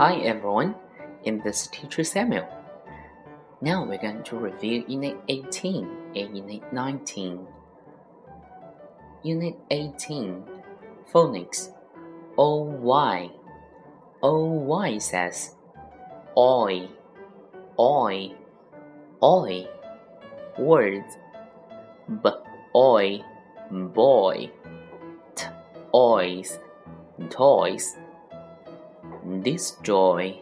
Hi everyone, in this teacher Samuel. Now we're going to review Unit 18 and Unit 19. Unit 18 Phonics OY oh, OY oh, says Oi, oi, oi. Words B, oi, boy. T, oys, toys this joy,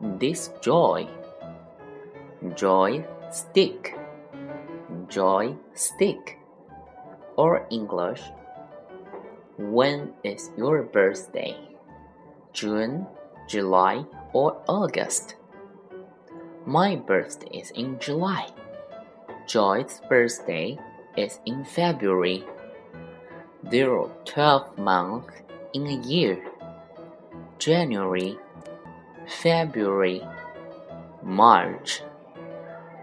this joy, joy stick, joy stick, or English. When is your birthday? June, July, or August? My birthday is in July. Joy's birthday is in February. There are 12 months in a year. January, February, March,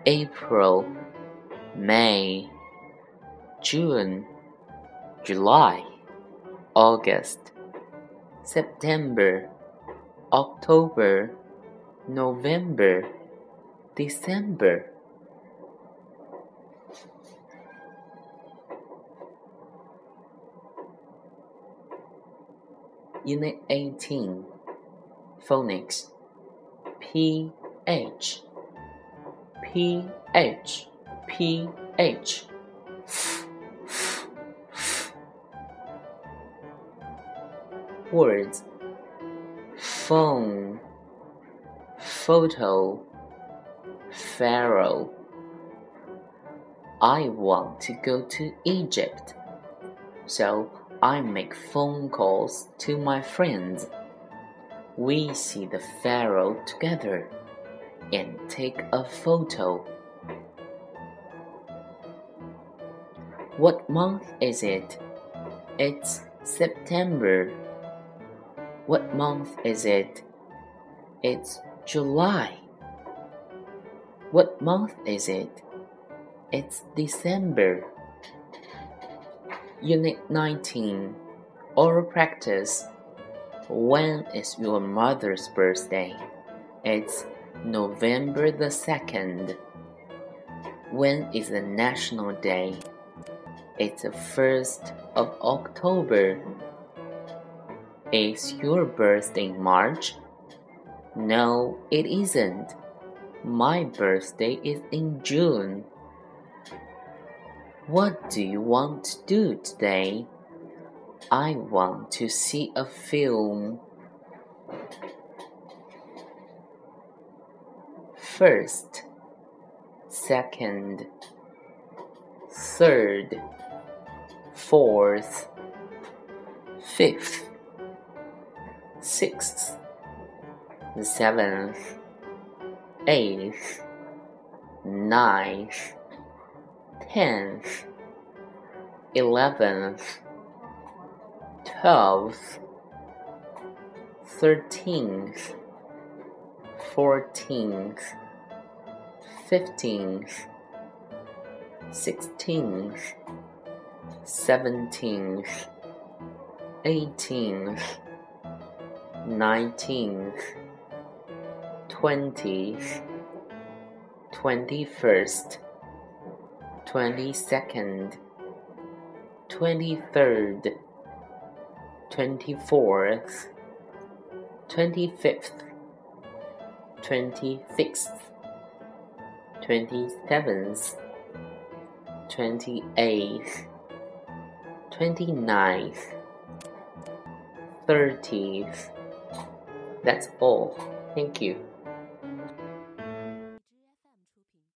April, May, June, July, August, September, October, November, December. Unit 18 Phonics P H. P H. P H. Words. Phone. Photo. Pharaoh. I want to go to Egypt. So I make phone calls to my friends. We see the pharaoh together and take a photo. What month is it? It's September. What month is it? It's July. What month is it? It's December. Unit 19 Oral Practice When is your mother's birthday? It's November the 2nd. When is the National Day? It's the 1st of October. Is your birthday March? No, it isn't. My birthday is in June. What do you want to do today? I want to see a film. First, second, third, fourth, fifth, sixth, seventh, eighth, ninth tenth, eleventh, twelfth, thirteenth, fourteenth, fifteenth, sixteenth, seventeenth, eighteenth, nineteenth, twentieth, twenty first 22nd, 23rd, 24th, 25th, 26th, 27th, 28th, 29th, 30th. That's all. Thank you.